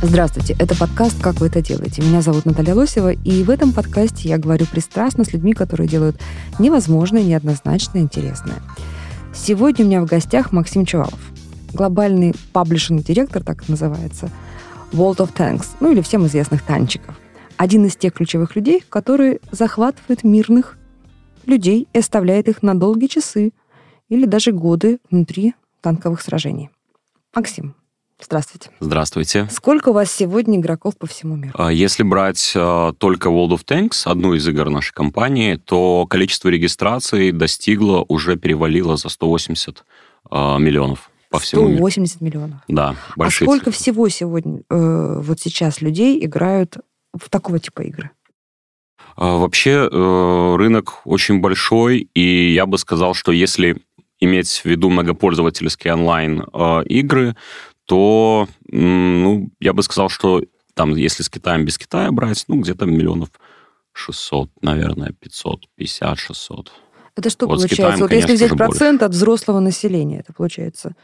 Здравствуйте, это подкаст «Как вы это делаете?». Меня зовут Наталья Лосева, и в этом подкасте я говорю пристрастно с людьми, которые делают невозможное, неоднозначное, интересное. Сегодня у меня в гостях Максим Чувалов, глобальный паблишинг-директор, так это называется, World of Tanks, ну или всем известных танчиков. Один из тех ключевых людей, которые захватывают мирных людей и оставляет их на долгие часы или даже годы внутри танковых сражений. Максим, здравствуйте. Здравствуйте. Сколько у вас сегодня игроков по всему миру? А Если брать а, только World of Tanks, одну из игр нашей компании, то количество регистраций достигло, уже перевалило за 180 а, миллионов по всему миру. 180 миллионов. Да, А большие сколько цифры. всего сегодня, э, вот сейчас людей играют в такого типа игры? А, Вообще э, рынок очень большой, и я бы сказал, что если иметь в виду многопользовательские онлайн-игры, то, ну, я бы сказал, что там, если с Китаем без Китая брать, ну, где-то миллионов 600, наверное, 550, 600. Это что Вот получается? Китаем, вот если конечно взять же, процент от взрослого населения, это получается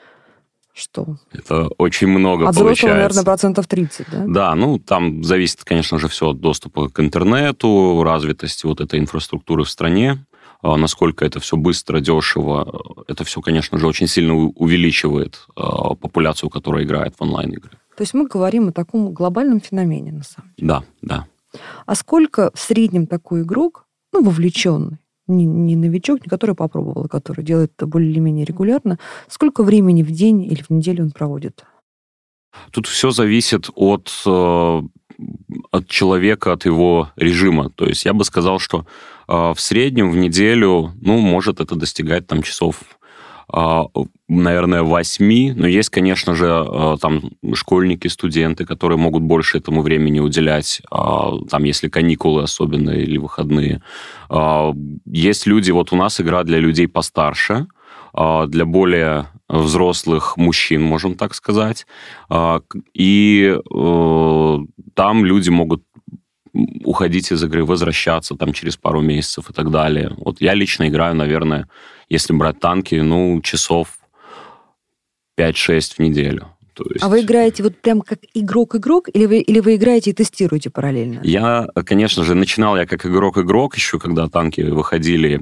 что? Это очень много от взрослого, получается. наверное, процентов 30, да? Да, ну там зависит, конечно же, все от доступа к интернету, развитости вот этой инфраструктуры в стране, насколько это все быстро, дешево. Это все, конечно же, очень сильно увеличивает а, популяцию, которая играет в онлайн-игры. То есть мы говорим о таком глобальном феномене, на самом деле. Да, да. А сколько в среднем такой игрок, ну, вовлеченный, не, не новичок, не который попробовал, а который делает это более или менее регулярно, сколько времени в день или в неделю он проводит? Тут все зависит от, э, от человека, от его режима. То есть я бы сказал, что э, в среднем в неделю, ну, может это достигать там часов, э, наверное, восьми. Но есть, конечно же, э, там школьники, студенты, которые могут больше этому времени уделять, там, если каникулы особенно или выходные. Есть люди, вот у нас игра для людей постарше, для более взрослых мужчин, можем так сказать. А, И э, там люди могут уходить из игры, возвращаться там через пару месяцев и так далее. Вот я лично играю, наверное, если брать танки, ну, часов 5-6 в неделю. То есть А вы играете вот прям как игрок-игрок, или вы, или вы играете и тестируете параллельно? Я, конечно же, начинал я как игрок-игрок еще, когда танки выходили.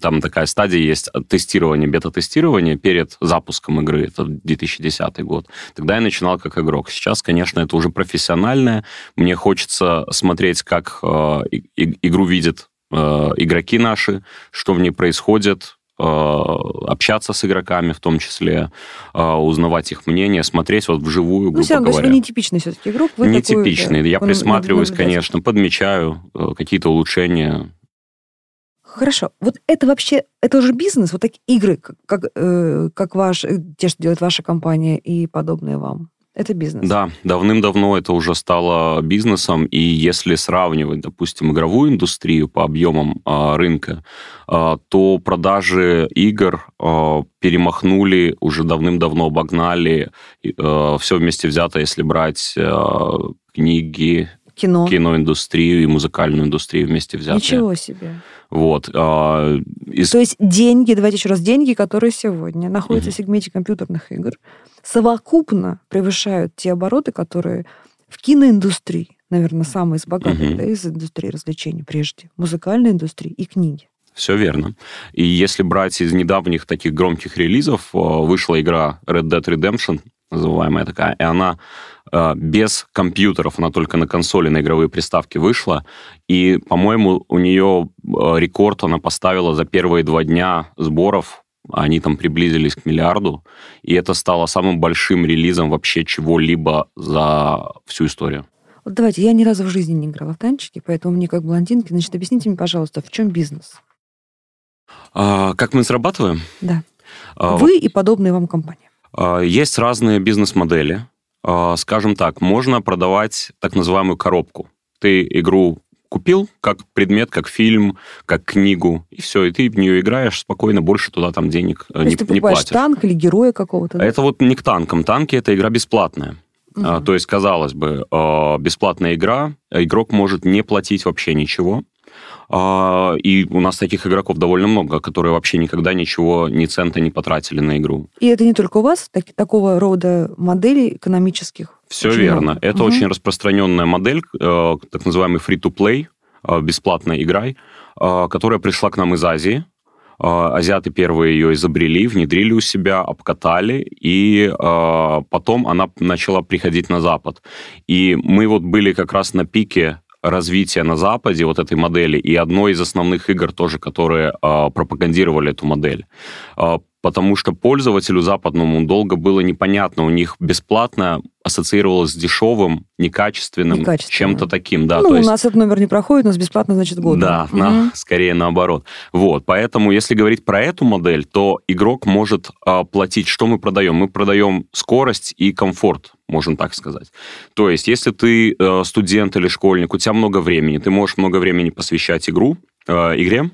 Там такая стадия есть от тестирования, бета-тестирования перед запуском игры. Это 2010 год. Тогда я начинал как игрок. Сейчас, конечно, это уже профессиональное. Мне хочется смотреть, как э, и- игру видят э, игроки наши, что в ней происходит, общаться с игроками в том числе, э, узнавать их мнение, смотреть вот вживую, Ну, грубо все равно, то есть говоря. вы нетипичный все-таки игрок. Вы Нетипичный. да, Я он- присматриваюсь, конечно, подмечаю э, какие-то улучшения. Хорошо. Вот это вообще, это уже бизнес, вот такие игры, как, как, э, как ваш, э, те, что делает ваша компания и подобные вам. Это бизнес. Да, давным-давно это уже стало бизнесом, и если сравнивать, допустим, игровую индустрию по объемам а, рынка, а, то продажи игр а, перемахнули, уже давным-давно обогнали все вместе взято, если брать а, книги, Кино. киноиндустрию и музыкальную индустрию вместе взятые. Ничего себе. Вот. а, из То есть деньги, давайте еще раз, деньги, которые сегодня находятся Мгм. в сегменте компьютерных игр, совокупно превышают те обороты, которые в киноиндустрии, наверное, самые из богатых, Мгм. да, из индустрии развлечений прежде, музыкальной индустрии и книги. Все верно. И если брать из недавних таких громких релизов, э, вышла игра Red Dead Redemption, называемая такая, и она без компьютеров, она только на консоли, на игровые приставки вышла. И, по-моему, у нее э, рекорд она поставила за первые два дня сборов. Они там приблизились к миллиарду. И это стало самым большим релизом вообще чего-либо за всю историю. Вот давайте, я ни разу в жизни не играла в танчики, поэтому мне как блондинке, значит, объясните мне, пожалуйста, в чем бизнес? А, как мы срабатываем? Да. А, Вы и подобные вам компании. А, Есть разные бизнес-модели. А, Скажем так, можно продавать так называемую коробку. Ты игру купил как предмет, как фильм, как книгу, и все, и ты в нее играешь спокойно, больше туда там денег э, То не, есть ты не платишь. танк или героя какого-то? да? Это вот не к танкам. Танки это игра бесплатная. А, Мгм. то есть, казалось бы, э, бесплатная игра, игрок может не платить вообще ничего. А, И у нас таких игроков довольно много, которые вообще никогда ничего, ни цента не потратили на игру. И это не только у вас, так- такого рода моделей экономических? Все очень верно. много. Это Мгм. очень распространенная модель, э, так называемый free-to-play, э, бесплатная игра, э, которая пришла к нам из Азии. Азиаты первые ее изобрели, внедрили у себя, обкатали, и э, потом она начала приходить на Запад. И мы вот были как раз на пике развития на Западе вот этой модели, и одной из основных игр тоже, которые э, пропагандировали эту модель. Э, потому что пользователю западному долго было непонятно, у них бесплатно ассоциировалось с дешевым, некачественным, Некачественным. чем-то таким. Да, ну, то у есть- нас этот номер не проходит, у нас бесплатно, значит, год. да, на- скорее наоборот. Вот, поэтому, если говорить про эту модель, то игрок может а, платить, что мы продаем? Мы продаем скорость и комфорт, можно так сказать. То есть, если ты э, студент или школьник, у тебя много времени, ты можешь много времени посвящать игру, э, игре,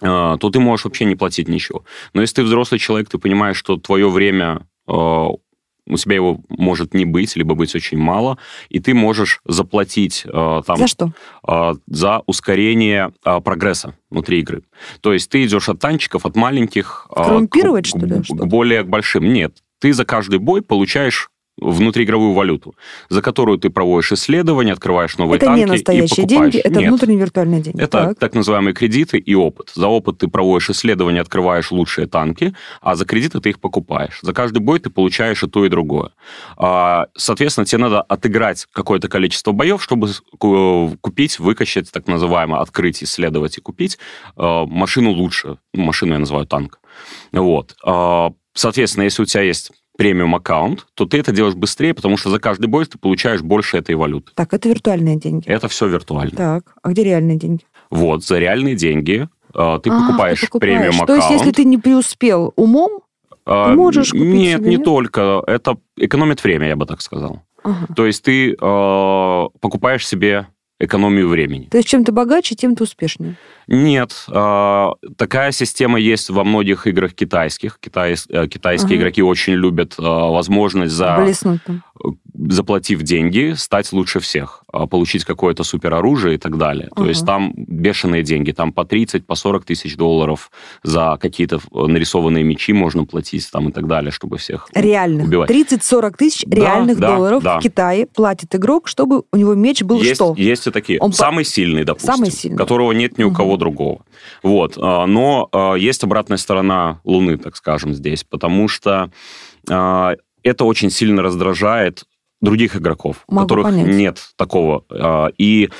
э, то ты можешь вообще не платить ничего. Но если ты взрослый человек, ты понимаешь, что твое время э, у тебя его может не быть, либо быть очень мало, и ты можешь заплатить э, там За что? а, за ускорение а, прогресса внутри игры. То есть ты идешь от танчиков, от маленьких... Коррумпировать, к- что ли, к что-то? более к большим. Нет. Ты за каждый бой получаешь внутриигровую валюту, за которую ты проводишь исследования, открываешь новые Это танки не и настоящие покупаешь. деньги, это Нет. внутренние виртуальные деньги. Это Так. так. называемые кредиты и опыт. За опыт ты проводишь исследования, открываешь лучшие танки, а за кредиты ты их покупаешь. За каждый бой ты получаешь и то, и другое. А, Соответственно, тебе надо отыграть какое-то количество боев, чтобы купить, выкачать, так называемое, открыть, исследовать и купить э, машину лучше. Ну, машину я называю танк. Вот. А, Соответственно, если у тебя есть премиум аккаунт, то ты это делаешь быстрее, потому что за каждый бой ты получаешь больше этой валюты. Так, это виртуальные деньги. Это все виртуально. Так, а где реальные деньги? Вот, за реальные деньги э, ты А, покупаешь, ты покупаешь. премиум То есть, аккаунт. если ты не преуспел умом, А, можешь купить Нет, себе, не нет? только. Это экономит время, я бы так сказал. ага. То есть ты э, покупаешь себе экономию времени. то есть чем ты богаче, тем ты успешнее. Нет, э, такая система есть во многих играх китайских. Китай, э, китайские Ага. игроки очень любят э, возможность за Блеснуть там. Заплатив деньги, стать лучше всех, а, получить какое-то супероружие и так далее. То Ага. есть там бешеные деньги, там по 30, по 40 тысяч долларов за какие-то э, нарисованные мечи можно платить там и так далее, чтобы всех Реальных. убивать. 30-40 тысяч Да, реальных да, долларов да. в Китае платит игрок, чтобы у него меч был есть, что? есть и такие. Он по- Самый сильный, допустим. Самый сильный. Которого нет ни у Мгм. кого другого. Вот. а, Но а, есть обратная сторона Луны, так скажем, здесь, потому что это очень сильно раздражает других игроков, Могу которых понять. нет такого. А, И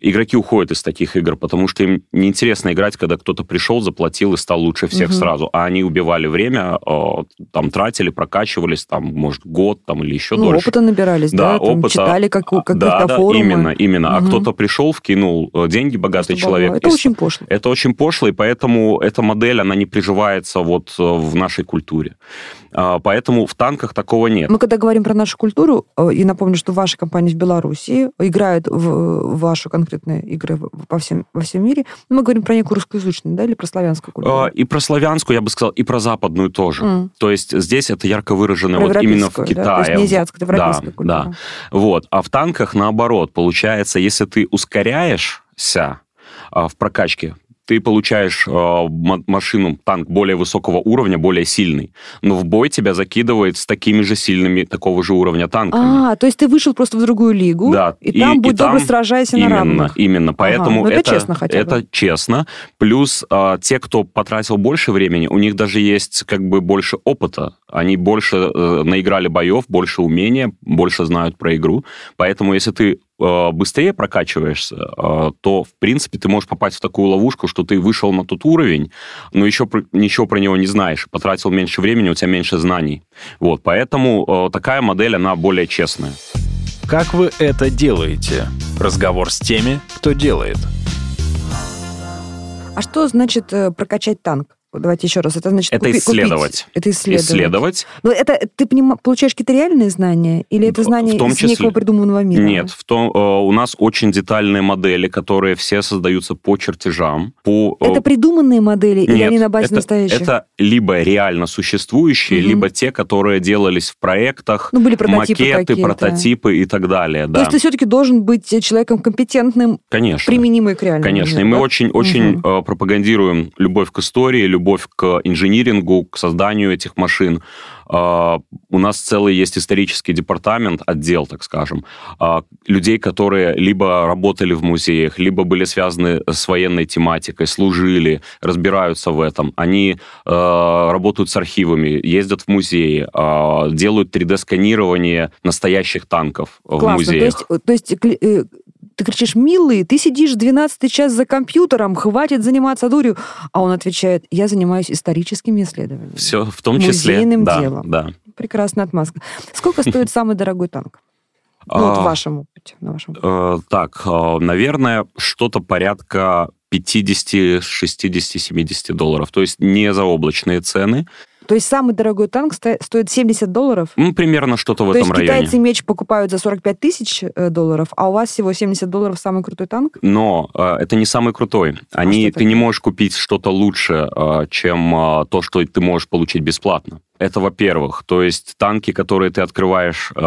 игроки уходят из таких игр, потому что им неинтересно играть, когда кто-то пришел, заплатил и стал лучше всех Мгм. сразу. А они убивали время, а, там тратили, прокачивались, там, может, год там, или еще ну, дольше. опыта набирались, да, Да, там опыта. читали как, у- какие-то да, да, форумы. именно, именно. А Мгм. кто-то пришел, вкинул э, деньги, богатый Просто человек. Это и очень пошло. это очень пошло, и поэтому эта модель, она не приживается вот э, в нашей культуре. А, Поэтому в танках такого нет. Мы когда говорим про нашу культуру, э, и напомню, что ваши компании в Беларуси играют в, в ваши конкретные игры в- по всем, во всем мире, мы говорим про некую русскоязычную, да, или про славянскую культуру. А, И про славянскую, я бы сказал, и про западную тоже. М. То есть здесь это ярко выражено Про вот именно в Китае. да, то есть не азиатская, это европейская да, культура. да. Вот. А в танках наоборот. Получается, если ты ускоряешься а, в прокачке, ты получаешь м- машину, танк более высокого уровня, более сильный, но в бой тебя закидывает с такими же сильными такого же уровня танками. А, то есть ты вышел просто в другую лигу, Да, и, и- там и будь добро, там сражайся на Именно, равных. именно. Поэтому ну это это, честно хотя бы. это честно. Плюс а, те, кто потратил больше времени, у них даже есть как бы больше опыта. Они больше э, наиграли боев, больше умения, больше знают про игру. Поэтому если ты э, быстрее прокачиваешься, э, то, в принципе, ты можешь попасть в такую ловушку, что ты вышел на тот уровень, но еще ничего про него не знаешь, потратил меньше времени, у тебя меньше знаний. Вот, поэтому э, такая модель, она более честная. Как вы это делаете? Разговор с теми, кто делает. А что значит э, прокачать танк? Давайте еще раз. Это значит Это купи- исследовать. купить. Это исследовать. Исследовать. Но это ты поним- получаешь какие-то реальные знания? Или это знания в том из числе- некого придуманного мира? Нет, в том, э, у нас очень детальные модели, которые все создаются по чертежам, по... э, Это придуманные модели или Нет, они на базе это, настоящих? это либо реально существующие, Мгм. либо те, которые делались в проектах, Ну, были прототипы макеты, прототипы и так далее. То Да, есть ты все-таки должен быть человеком компетентным, конечно. применимый к реальному Конечно, и миру, мы да? очень, очень э, пропагандируем любовь к истории, любовь к инжинирингу, к созданию этих машин. Э, у нас целый есть исторический департамент, отдел, так скажем, э, людей, которые либо работали в музеях, либо были связаны с военной тематикой, служили, разбираются в этом. Они э, работают с архивами, ездят в музеи, э, делают 3D-сканирование настоящих танков в Классно. То музеях. есть, то есть кли- э, ты кричишь, милый, ты сидишь 12 час за компьютером, хватит заниматься дурью. А он отвечает, я занимаюсь историческими исследованиями. Все в том числе. Музейным да, делом. да. Прекрасная отмазка. Сколько стоит самый дорогой танк? Ну, вот в А, вашем опыте. На вашем. Э, так, э, наверное, что-то порядка 50, 60, 70 долларов. То есть не заоблачные цены. То есть самый дорогой танк сто- стоит 70 долларов? Ну, примерно что-то в То этом есть районе. китайцы меч покупают за 45 тысяч э, долларов, а у вас всего 70 долларов самый крутой танк? Но э, это не самый крутой. Они, А ты не можешь купить что-то лучше, э, чем э, то, что ты можешь получить бесплатно. Это во-первых. То есть танки, которые ты открываешь э,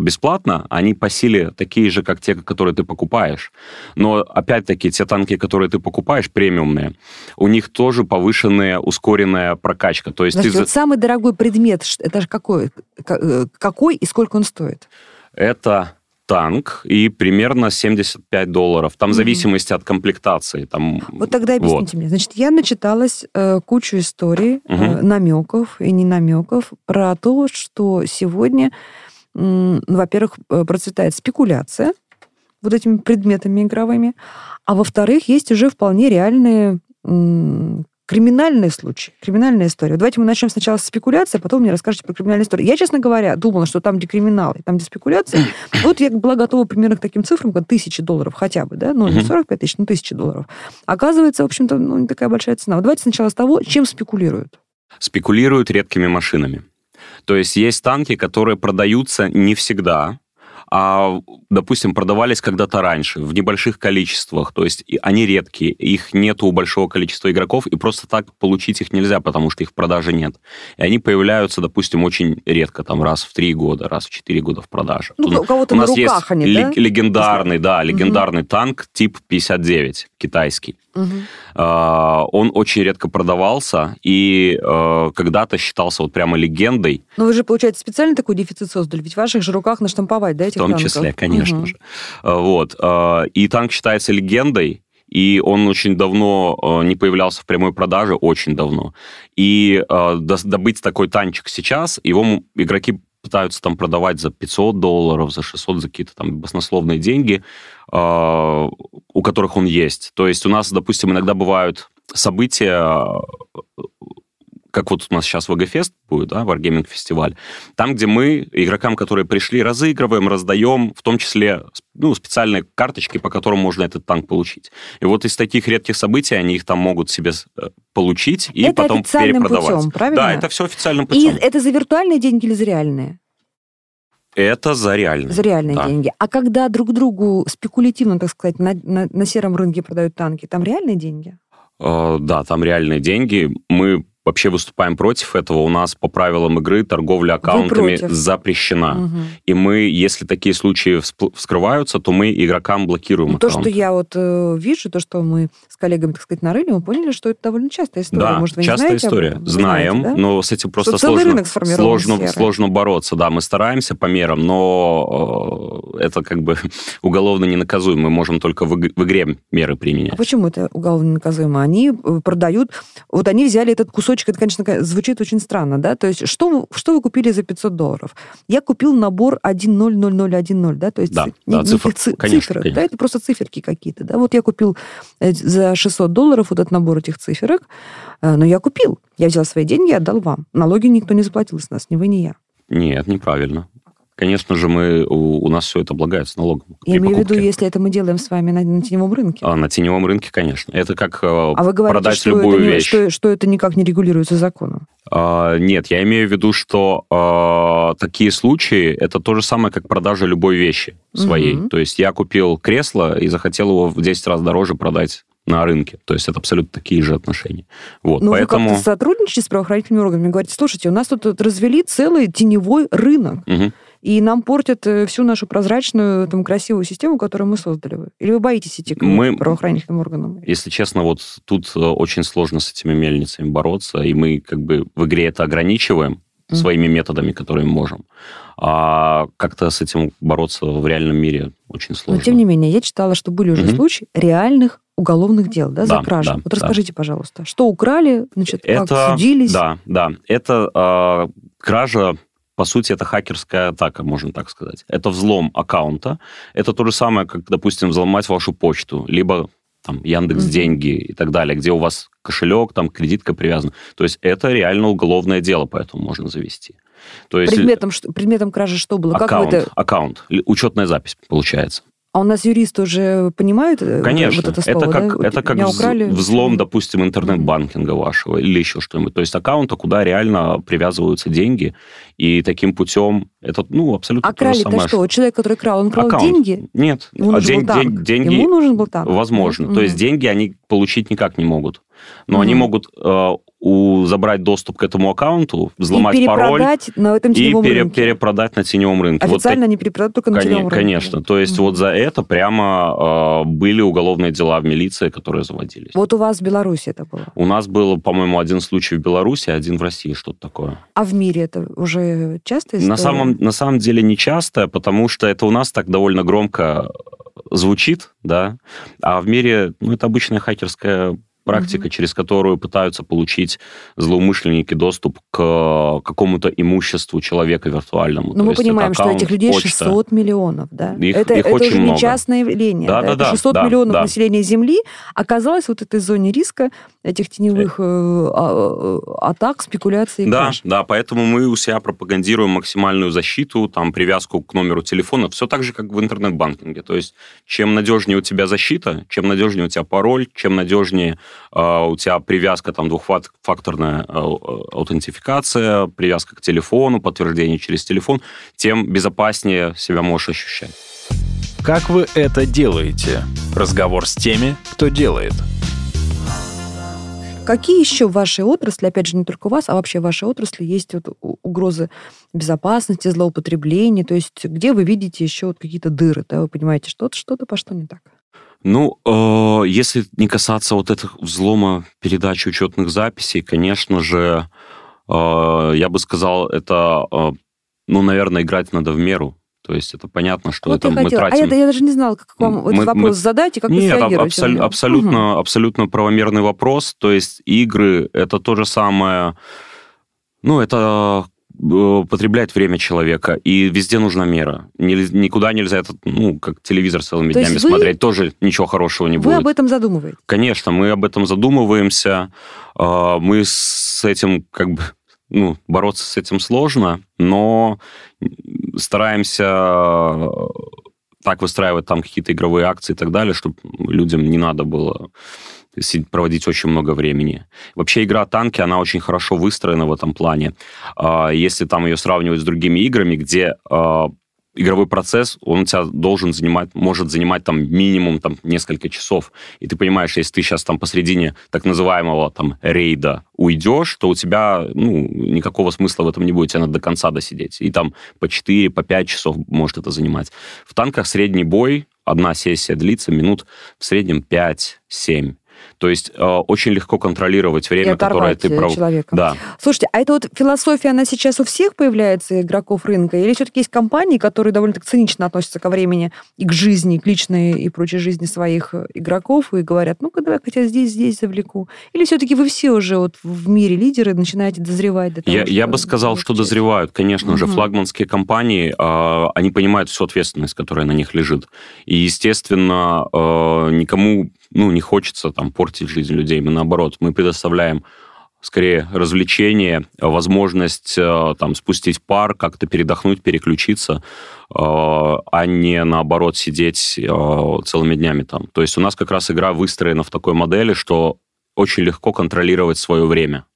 бесплатно, они по силе такие же, как те, которые ты покупаешь. Но опять-таки те танки, которые ты покупаешь, премиумные, у них тоже повышенная, ускоренная прокачка. То есть ты Подождите, за- вот самый дорогой предмет, это же какой? Э, Какой и сколько он стоит? это танк и примерно 75 долларов. Там в зависимости от комплектации. Там, Вот тогда объясните мне. Значит, я начиталась э, кучу историй, э, Мгм. намеков и не намеков про то, что сегодня, ну, во-первых, э, процветает спекуляция вот этими предметами игровыми, а во-вторых, есть уже вполне реальные м, криминальные случаи, криминальная история. Давайте мы начнем сначала с спекуляции, а потом мне расскажете про криминальную историю. Я, честно говоря, думала, что там, где криминал, и там, где спекуляция, вот я была готова примерно к таким цифрам, как тысячи долларов хотя бы, да, ну, не Мгм. 45 тысяч, но тысячи долларов. Оказывается, в общем-то, ну, не такая большая цена. Вот давайте сначала с того, чем спекулируют. спекулируют редкими машинами. То есть есть танки, которые продаются не всегда, а, допустим, продавались когда-то раньше, в небольших количествах. То есть они редкие, их нету у большого количества игроков, и просто так получить их нельзя, потому что их в продаже нет. И они появляются, допустим, очень редко, там раз в три года, раз в четыре года в продаже. Ну, у кого-то у на нас руках есть они, да? легендарный, да, легендарный танк тип 59, китайский. А, Он очень редко продавался и э, когда-то считался вот прямо легендой, Но вы же, получается, специально такой дефицит создали, ведь в ваших же руках наштамповать, да, в этих том танков? числе, конечно Мгм. же. А, Вот. а, И танк считается легендой, и он очень давно э, не появлялся в прямой продаже, очень давно. И э, добыть такой танчик сейчас, его игроки пытаются там продавать за 500 долларов, за 600, за какие-то там баснословные деньги, э, у которых он есть. То есть у нас, допустим, иногда бывают события, как вот у нас сейчас VG-фест будет, да, Wargaming фестиваль, там, где мы игрокам, которые пришли, разыгрываем, раздаем, в том числе ну, специальные карточки, по которым можно этот танк получить. И вот из таких редких событий они их там могут себе э, получить и Это потом перепродавать. путем, правильно? Да, это все официальным И путем. это за виртуальные деньги или за реальные? Это за реальные. За реальные Да. деньги. А когда друг другу спекулятивно, так сказать, на, на- на сером рынке продают танки, там реальные деньги? Э, Да, там реальные деньги. Мы вообще выступаем против этого. У нас по правилам игры торговля аккаунтами запрещена. Мгм. И мы, если такие случаи вскрываются, то мы игрокам блокируем Ну, То, что аккаунт. я вот э, вижу, то, что мы с коллегами, так сказать, нарыли, мы поняли, что это довольно частая история. Да, Может, вы не частая знаете об история. этом? Вы Знаем, знаете, да? но с этим просто Что сложно, сложно, сложно бороться. Да, мы стараемся по мерам, но э, это как бы уголовно не наказуемо. Мы можем только в, иг- в игре меры А применять. почему это уголовно наказуемо? Они э, продают... Вот они взяли этот кусочек, это, конечно, звучит очень странно, да? То есть что, вы- что вы купили за 500 долларов? Я купил набор 100010, да? То есть Да, не- да, неких цифр- ци- конечно, цифрок, конечно. да? Это просто циферки какие-то, да? Вот я купил э, за 600 долларов вот этот набор этих циферок, э, но я купил. Я взял свои деньги и отдал вам. Налоги никто не заплатил с нас, ни вы, ни я. Нет, неправильно. Конечно же, мы, у, у нас все это облагается налогом. Я имею в виду, если это мы делаем с вами на, на теневом рынке. А, на теневом рынке, конечно. Это как э, а вы говорите, продать что любую это не, вещь. Что, что это никак не регулируется законом. А, нет, я имею в виду, что а, такие случаи это то же самое, как продажа любой вещи своей. Мгм. То есть я купил кресло и захотел его в 10 раз дороже продать на рынке. То есть это абсолютно такие же отношения. Вот, Но поэтому... вы как-то сотрудничаете с правоохранительными органами, говорите, слушайте, у нас тут вот развели целый теневой рынок, Мгм. И нам портят э, всю нашу прозрачную, там, красивую систему, которую мы создали. Или вы боитесь идти к Мы- правоохранительным органам? Если честно, вот тут э, очень сложно с этими мельницами бороться, и мы как бы в игре это ограничиваем своими методами, которые можем. А как-то с этим бороться в реальном мире очень Но, сложно. тем не менее, я читала, что были уже Мгм. случаи реальных уголовных дел, да, за Да, кражу. да, вот да. расскажите, пожалуйста, что украли, значит, как это, судились? Да, да. Это а, кража, по сути, это хакерская атака, можно так сказать. Это взлом аккаунта. Это то же самое, как, допустим, взломать вашу почту, либо там Яндекс деньги и так далее, где у вас кошелек, там кредитка привязана. То есть это реально уголовное дело, поэтому можно завести. То есть Предметом, предметом кражи что было? Как аккаунт, это... аккаунт, учетная запись получается. А у нас юристы уже понимают э, Конечно, вот это слово, как, да? это как украли. взлом, допустим, интернет-банкинга вашего или еще что-нибудь. То есть аккаунта, куда реально привязываются деньги, и таким путем это, ну, абсолютно А то же крали-то самое. что? Вот Человек, который крал, он крал Аккаунт. деньги? Нет, Ему а нужен день- был танк. день- деньги, Ему нужен был танк. возможно. Мгм. То есть деньги они получить никак не могут. Но они Мгм. могут э, у, забрать доступ к этому аккаунту, взломать и пароль на этом и пере- рынке. перепродать на теневом рынке. Вот Официально они перепродают только на Коне- теневом рынке. Конечно. То есть Мгм. вот за это прямо э, были уголовные дела в милиции, которые заводились. Вот у вас в Беларуси это было. У нас был, по-моему, один случай в Беларуси, один в России, что-то такое. А в мире это уже часто история? На самом, на самом деле не часто, потому что это у нас так довольно громко звучит, да, а в мире, ну, это обычная хакерская практика, Мгм. через которую пытаются получить злоумышленники доступ к какому-то имуществу человека виртуальному. Но То мы понимаем, что аккаунт, этих людей почта. 600 миллионов, да? Их- это их это очень уже не много. частное явление. Да, да, да, 600 да, миллионов да. населения Земли оказалось вот этой зоне риска этих теневых э, а- а- атак, спекуляций и Да, краж. да, поэтому мы у себя пропагандируем максимальную защиту, там, привязку к номеру телефона, все так же, как в интернет-банкинге. То есть, чем надежнее у тебя защита, чем надежнее у тебя пароль, чем надежнее э, у тебя привязка, там, двухфакторная э, аутентификация, привязка к телефону, подтверждение через телефон, тем безопаснее себя можешь ощущать. Как вы это делаете? Разговор с теми, кто делает. Какие еще в вашей отрасли, опять же, не только у вас, а вообще в вашей отрасли есть вот угрозы безопасности, злоупотребления? То есть где вы видите еще вот какие-то дыры, да, вы понимаете, что-то что-то пошло не так? Ну, э, если не касаться вот этих взлома передачи учетных записей, конечно же, э, я бы сказал, это, э, ну, наверное, играть надо в меру. То есть это понятно, что вот это мы хотела. тратим... А я, я даже не знала, как вам Мы- этот мы- вопрос задать и как вы Нет, на абсол- абсолютно, Мгм. абсолютно правомерный вопрос. То есть игры это то же самое, ну, это э, потреблять время человека, и везде нужна мера. Никуда нельзя это, ну, как телевизор целыми То днями вы- смотреть, тоже ничего хорошего не Вы будет. об этом задумываетесь? Конечно, мы об этом задумываемся. А, Мы с этим как бы ну, бороться с этим сложно, но стараемся э, так выстраивать там какие-то игровые акции и так далее, чтобы людям не надо было проводить очень много времени. Вообще игра «Танки», она очень хорошо выстроена в этом плане. А, Если там ее сравнивать с другими играми, где а, игровой процесс, он тебя должен занимать, может занимать там минимум там несколько часов. И ты понимаешь, если ты сейчас там посредине так называемого там рейда уйдешь, то у тебя, ну, никакого смысла в этом не будет, тебе надо до конца досидеть. И там по 4, по 5 часов может это занимать. В танках средний бой, одна сессия длится минут в среднем 5-7. То есть э, очень легко контролировать время, которое ты э, пров... человека. Да. Слушайте, а это вот философия, она сейчас у всех появляется, игроков рынка? Или все-таки есть компании, которые довольно-таки цинично относятся ко времени и к жизни, к личной и прочей жизни своих э, игроков и говорят, ну-ка, давай хотя здесь, здесь завлеку? Или все-таки вы все уже вот в мире лидеры начинаете дозревать до того, Я, я бы сказал, что дозревают. Конечно же, Мгм. флагманские компании, а, они понимают всю ответственность, которая на них лежит. И, естественно, а, никому ну, не хочется там портить жизнь людей. Мы, наоборот, мы предоставляем скорее развлечение, возможность э, там спустить пар, как-то передохнуть, переключиться, э, а не наоборот сидеть э, целыми днями там. То есть у нас как раз игра выстроена в такой модели, что очень легко контролировать свое время.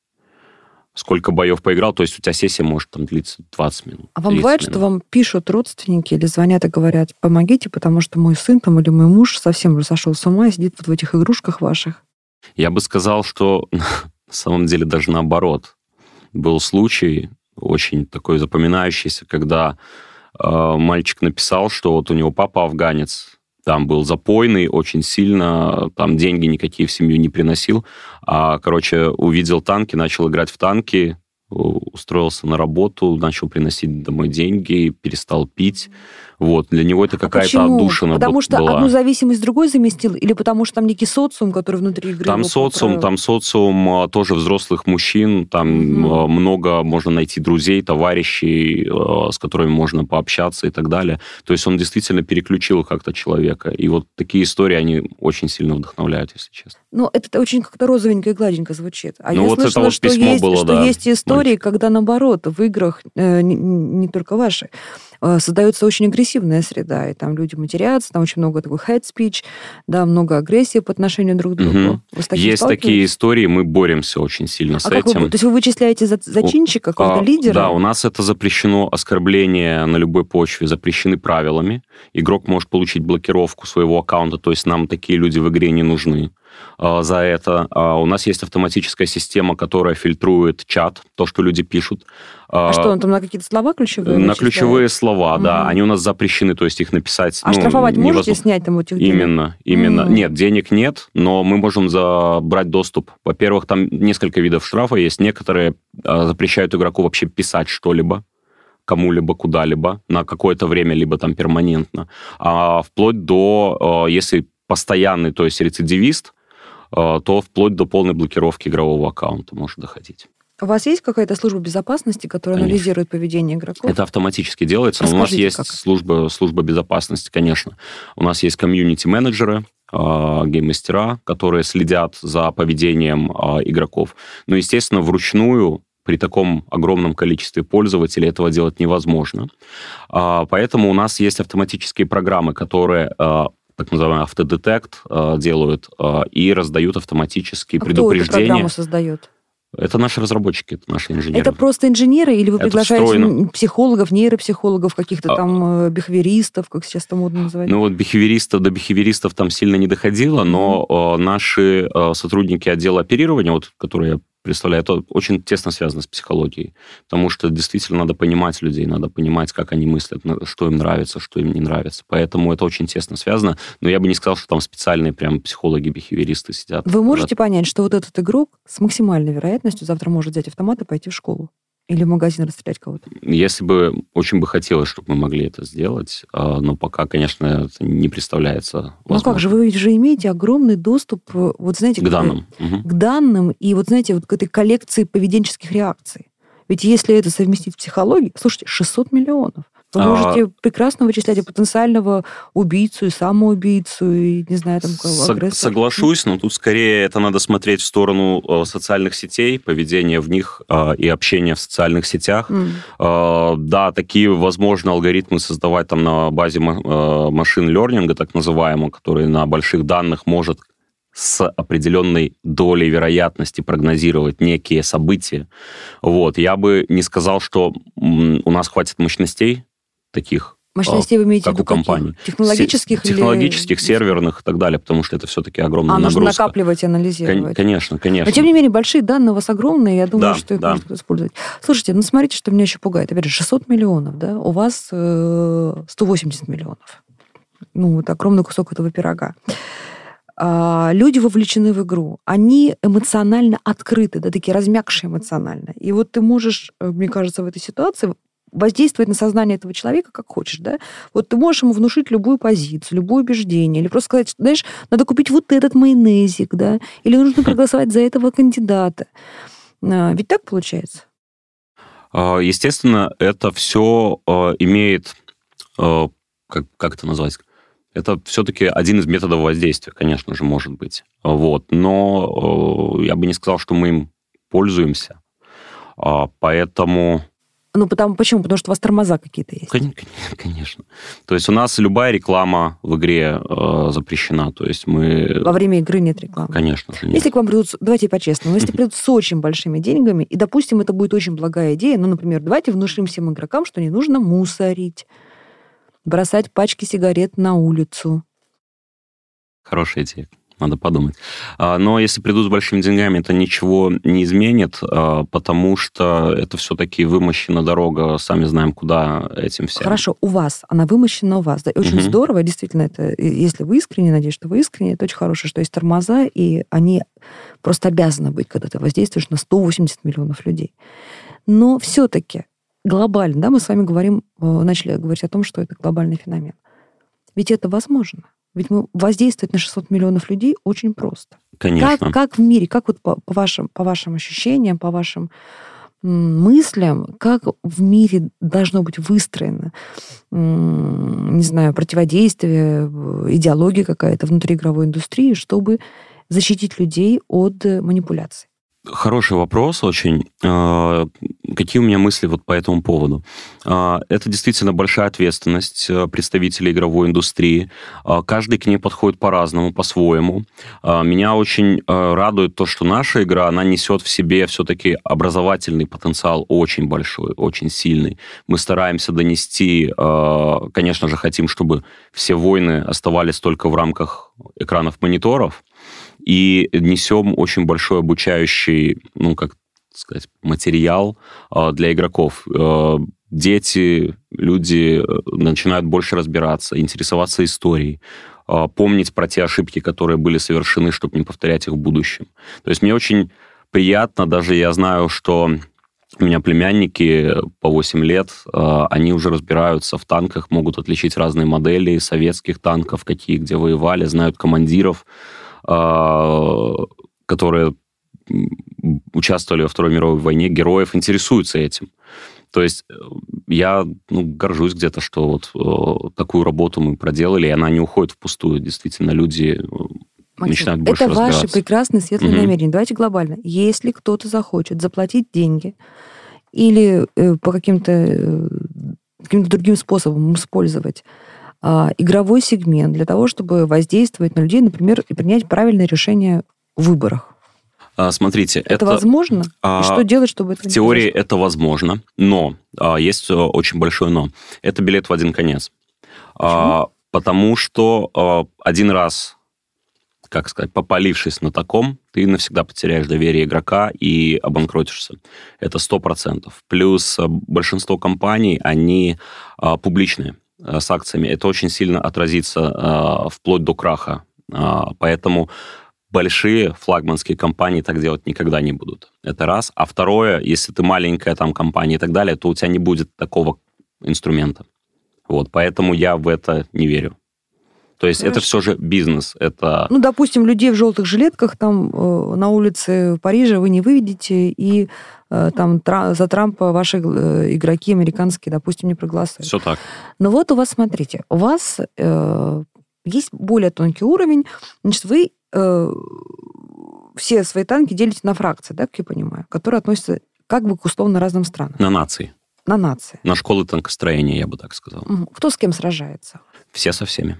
Сколько боев поиграл, то есть у тебя сессия может там длиться 20 минут. А вам бывает, минут. что вам пишут родственники или звонят и говорят, помогите, потому что мой сын там или мой муж совсем сошел с ума и сидит вот в этих игрушках ваших? Я бы сказал, что на самом деле даже наоборот. Был случай очень такой запоминающийся, когда э, мальчик написал, что вот у него папа афганец, там был запойный очень сильно, там деньги никакие в семью не приносил, а, короче, увидел танки, начал играть в танки, устроился на работу, начал приносить домой деньги, перестал пить. Вот, для него это А какая-то почему? отдушина Потому что была. одну зависимость другой заместил, или потому что там некий социум, который внутри игры Там социум, поправил? там социум а, тоже взрослых мужчин, там а, много можно найти друзей, товарищей, а, с которыми можно пообщаться и так далее. То есть он действительно переключил как-то человека. И вот такие истории, они очень сильно вдохновляют, если честно. Ну, это очень как-то розовенько и гладенько звучит. А Ну, я вот это слышала, вот что, письмо есть, было, что да, есть истории, когда, наоборот, в играх, э, не, не только ваши, э, создается очень агрессивная среда, и там люди матерятся, там очень много такой head speech, да, много агрессии по отношению друг к другу. Вы таким Есть такие истории, мы боремся очень сильно с А как вы, этим. то есть вы вычисляете за- зачинщика, какого-то А, лидера? Да, у нас это запрещено оскорбление на любой почве, запрещены правилами. Игрок может получить блокировку своего аккаунта, то есть нам такие люди в игре не нужны а, за это. А, у нас есть автоматическая система, которая фильтрует чат, то, что люди пишут. А что, он там на какие-то слова ключевые На вычисляет? ключевые слова, да. Мгм. Они у нас запрещены, то есть их написать А ну, штрафовать можете невозможно. снять там этих денег? Именно, именно. М. Нет, денег нет, но мы можем забрать доступ. Во-первых, там несколько видов штрафа есть. Некоторые а, запрещают игроку вообще писать что-либо кому-либо, куда-либо на какое-то время, либо там перманентно. А вплоть до, э, если постоянный, то есть рецидивист, э, то вплоть до полной блокировки игрового аккаунта может доходить. У вас есть какая-то служба безопасности, которая Конечно. анализирует поведение игроков? Это автоматически делается. У нас Расскажите, есть как. служба, служба безопасности, конечно. У нас есть комьюнити-менеджеры, а, гейммастера, которые следят за поведением а, игроков. Но, естественно, вручную при таком огромном количестве пользователей этого делать невозможно. А, Поэтому у нас есть автоматические программы, которые а, так называемый автодетект а, делают а, и раздают автоматически А кто эту предупреждения. программу создает? Это наши разработчики, это наши инженеры. Это просто инженеры, или вы Это приглашаете встроено. психологов, нейропсихологов, каких-то А- там э, бихевиористов, как сейчас это модно называть? Ну вот бихевиористов до бихевиористов там сильно не доходило, но э, наши э, сотрудники отдела оперирования, вот, которые я представляю, это очень тесно связано с психологией, потому что действительно надо понимать людей, надо понимать, как они мыслят, что им нравится, что им не нравится. Поэтому это очень тесно связано, но я бы не сказал, что там специальные прям психологи-бихевиористы сидят. Вы можете понять, что вот этот игрок с максимальной вероятностью завтра может взять автомат и пойти в школу? Или в магазин расстрелять кого-то? Если бы очень бы хотелось, чтобы мы могли это сделать, э, но пока, конечно, это не представляется Ну как возможным. же, вы же имеете огромный доступ, э, вот знаете... к к- данным. К данным и вот знаете, вот к этой коллекции поведенческих реакций. Ведь если это совместить в психологии, слушайте, 600 миллионов. Вы А- можете прекрасно вычислять и потенциального убийцу, и самоубийцу, и, не знаю, там, кого, Сог- агрессора. Соглашусь, но тут скорее это надо смотреть в сторону э, социальных сетей, поведения в них э, и общения в социальных сетях. Э, Да, такие, возможно, алгоритмы создавать там на базе э, машин лернинга, так называемого, который на больших данных может с определенной долей вероятности прогнозировать некие события. Вот. Я бы не сказал, что у нас хватит мощностей таких, Мощностей вы имеете как у компаний. каких? Технологических Се- или... Технологических, серверных и так далее, потому что это все-таки огромная А, нужно нагрузка. накапливать и Кон- анализировать. Конечно, конечно. Но, тем не менее, большие данные у вас огромные, я думаю, Да, что их да. можно использовать. Слушайте, ну смотрите, что меня еще пугает. Опять же, 600 миллионов, да? У вас э, 180 миллионов. Ну, вот огромный кусок этого пирога. А, люди вовлечены в игру. Они эмоционально открыты, да, такие размягшие эмоционально. И вот ты можешь, э, мне кажется, в этой ситуации воздействовать на сознание этого человека как хочешь, да? Вот ты можешь ему внушить любую позицию, любое убеждение, или просто сказать, знаешь, надо купить вот этот майонезик, да, или нужно проголосовать за этого кандидата. А, Ведь так получается? А, Естественно, это все имеет, э, как, как это назвать? Это все-таки один из методов воздействия, конечно же, может быть. Вот. Но я бы не сказал, что мы им пользуемся. А, поэтому Ну, потому, почему? Потому что у вас тормоза какие-то есть. Кон- Конечно. То есть у нас любая реклама в игре э, запрещена. То есть мы... Во время игры нет рекламы. Конечно же, нет. Если к вам придут, давайте по-честному, если придут с очень большими деньгами, и, допустим, это будет очень благая идея, ну, например, давайте внушим всем игрокам, что не нужно мусорить, бросать пачки сигарет на улицу. Хорошая идея. Надо подумать. А, Но если придут с большими деньгами, это ничего не изменит, а, потому что это все-таки вымощена дорога, сами знаем, куда этим всем. Хорошо, у вас, она вымощена у вас. Да, и очень Мгм. здорово, действительно, это, если вы искренне, надеюсь, что вы искренне, это очень хорошее, что есть тормоза, и они просто обязаны быть, когда ты воздействуешь на 180 миллионов людей. Но все-таки глобально, да, мы с вами говорим, э, начали говорить о том, что это глобальный феномен. Ведь это возможно. Ведь мы воздействовать на 600 миллионов людей очень просто. Конечно. Как, как в мире, как вот по, по вашим, по вашим ощущениям, по вашим мыслям, как в мире должно быть выстроено, не знаю, противодействие, э, идеология какая-то внутри игровой индустрии, чтобы защитить людей от э, манипуляций? Хороший вопрос очень. А, Какие у меня мысли вот по этому поводу? А, Это действительно большая ответственность э, представителей игровой индустрии. А, Каждый к ней подходит по-разному, по-своему. Меня очень э, радует то, что наша игра, она несет в себе все-таки образовательный потенциал очень большой, очень сильный. Мы стараемся донести, э, конечно же, хотим, чтобы все войны оставались только в рамках экранов мониторов, и несем очень большой обучающий, ну, как сказать, материал э, для игроков. Э, дети, люди э, начинают больше разбираться, интересоваться историей, э, помнить про те ошибки, которые были совершены, чтобы не повторять их в будущем. То есть мне очень приятно, даже я знаю, что у меня племянники по 8 лет, они уже разбираются в танках, могут отличить разные модели советских танков, какие где воевали, знают командиров, которые м, участвовали во Второй мировой войне, героев, интересуются этим. То есть э, я ну, горжусь где-то, что вот э, такую работу мы проделали, и она не уходит впустую. Действительно, люди э, Максим, начинают больше это ваши прекрасные светлые Мгм. намерения. Давайте глобально. Если кто-то захочет заплатить деньги или э, по каким-то э, каким-то другим способом использовать а, игровой сегмент для того, чтобы воздействовать на людей, например, и принять правильное решение в выборах. А, Смотрите, Это, возможно? а, и что делать, чтобы это В теории произошло? это возможно, но а, есть э, очень большое но. Это билет в один конец. А, потому что а, один раз, как сказать, попалившись на таком, ты навсегда потеряешь доверие игрока и обанкротишься. Это сто процентов. Плюс а, большинство компаний, они а, публичные а, с акциями. Это очень сильно отразится а, вплоть до краха. А, поэтому большие флагманские компании так делать никогда не будут. Это раз. А второе, если ты маленькая там компания и так далее, то у тебя не будет такого инструмента. Вот, поэтому я в это не верю. То есть это Хорошо. все же бизнес. Это Ну, допустим, людей в желтых жилетках там э, на улице Парижа вы не выведете, и э, там Тра- за Трампа ваши э, игроки американские, допустим, не проголосуют. все так. Но вот у вас, смотрите, у вас э, есть более тонкий уровень. Значит, вы э, все свои танки делите на фракции, да, как я понимаю, которые относятся как бы к условно разным странам, На нации. на нации. На школы танкостроения, я бы так сказал. Кто с кем сражается? Все со всеми.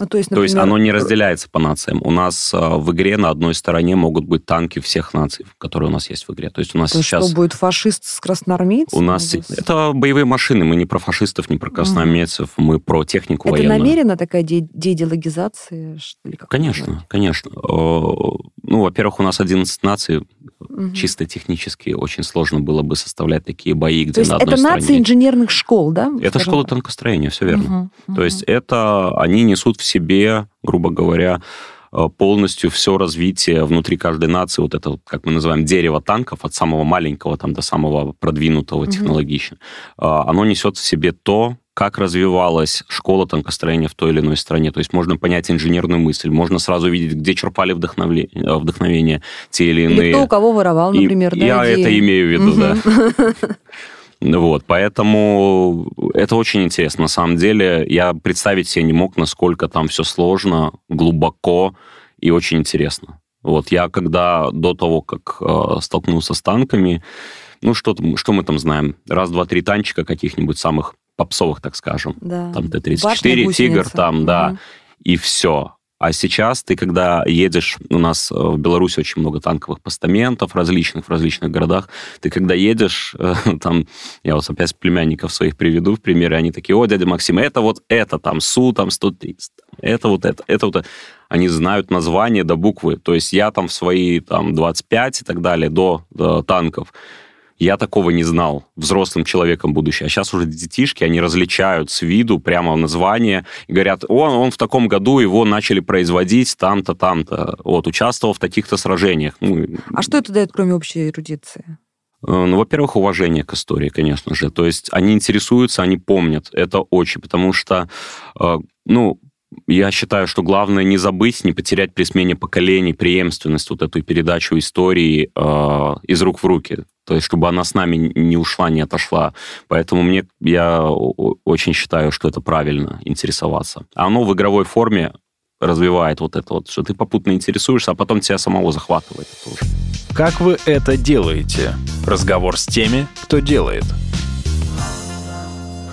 Ну, то есть, То есть например, оно не разделяется по нациям. У нас а, в игре на одной стороне могут быть танки всех наций, которые у нас есть в игре. То есть у нас то сейчас... что будет фашист с красноармейцем? У нас Господи. это боевые машины. Мы не про фашистов, не про красноармейцев, мы про технику Это военную. намеренно такая де- деидеологизация? что ли, как это Конечно, конечно. Ну, во-первых, у нас 11 наций. Мгм. Чисто технически очень сложно было бы составлять такие бои, где То есть на это одной нации стороне... инженерных школ, да? Это школа танкостроения, все верно. Мгм, То мгм. есть это они несут в себе, грубо говоря, э, полностью все развитие внутри каждой нации, вот это, как мы называем, дерево танков, от самого маленького там, до самого продвинутого Мгм. технологично, э, оно несет в себе то, как развивалась школа танкостроения в той или иной стране. То есть можно понять инженерную мысль, можно сразу видеть, где черпали вдохновле- э, вдохновение те или Или иные... кто у кого воровал, И например, да, я идеи. это имею в виду, да. Мгм. Вот, поэтому это очень интересно. На самом деле, я представить себе не мог, насколько там все сложно, глубоко и очень интересно. Вот я когда до того, как э, столкнулся с танками, ну что, что мы там знаем? Раз, два, три танчика каких-нибудь самых попсовых, так скажем. Да. Там Т-34, Башня, Тигр, там, да. Мгм. И все. А сейчас ты, когда едешь, у нас э, в Беларуси очень много танковых постаментов различных в различных городах, ты когда едешь, э, там, я вот опять племянников своих приведу в пример, и они такие, о, дядя Максим, это вот это, там, Су, там, 130, это вот это, это вот это. Они знают название до буквы. То есть я там в свои, там, 25 и так далее, до, до танков, я такого не знал, взрослым человеком будущее. А сейчас уже детишки, они различают с виду прямо название и говорят, он, он в таком году его начали производить там-то, там-то. Вот, участвовал в таких-то сражениях. Ну, А что это дает, кроме общей эрудиции? Э, Ну, во-первых, уважение к истории, конечно же. То есть они интересуются, они помнят. Это очень, потому что, э, ну, я считаю, что главное не забыть, не потерять при смене поколений преемственность, вот эту передачу истории э, из рук в руки. То есть, чтобы она с нами не ушла, не отошла. Поэтому мне, я очень считаю, что это правильно интересоваться. А оно в игровой форме развивает вот это вот, что ты попутно интересуешься, а потом тебя самого захватывает. Как вы это делаете? Разговор с теми, кто делает.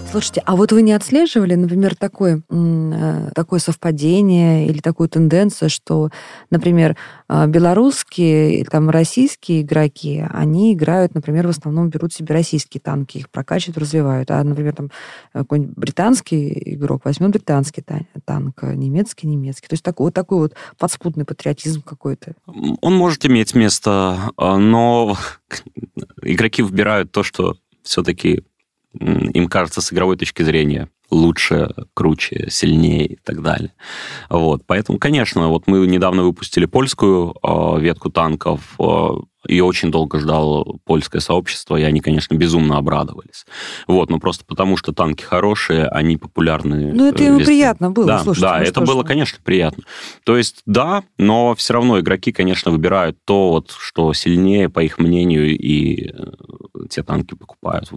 Слушайте, а вот вы не отслеживали, например, такое, э, такое совпадение или такую тенденцию, что, например, э, белорусские и там российские игроки, они играют, например, в основном берут себе российские танки, их прокачивают, развивают. А, например, там э, какой-нибудь британский игрок возьмет британский та- танк, немецкий немецкий. То есть такой, вот такой вот подспутный патриотизм какой-то. Он может иметь место, а, но игроки выбирают то, что все-таки им кажется с игровой точки зрения лучше, круче, сильнее и так далее. Вот. Поэтому, конечно, вот мы недавно выпустили польскую э, ветку танков, э, ее очень долго ждало польское сообщество, и они, конечно, безумно обрадовались. Вот, но просто потому, что танки хорошие, они популярны. Ну, это э, ему везде. приятно было, Да, слушайте. да, ну это было, конечно, приятно. То есть, да, но все равно игроки, конечно, выбирают то, вот, что сильнее, по их мнению, и э, те танки покупают.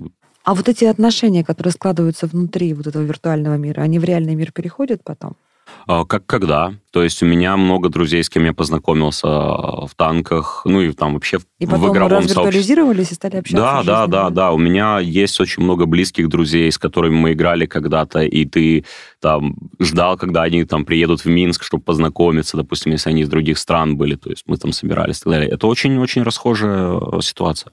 А вот эти отношения, которые складываются внутри вот этого виртуального мира, они в реальный мир переходят потом? А, Как когда? То есть у меня много друзей, с кем я познакомился а, в танках, ну и там вообще в, И в потом игровом сообществе. и стали общаться? Да, да, да, да. У меня есть очень много близких друзей, с которыми мы играли когда-то, и ты там ждал, когда они там приедут в Минск, чтобы познакомиться, допустим, если они из других стран были, то есть мы там собирались и так далее. Это очень-очень расхожая э, ситуация.